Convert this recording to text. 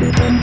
Thank.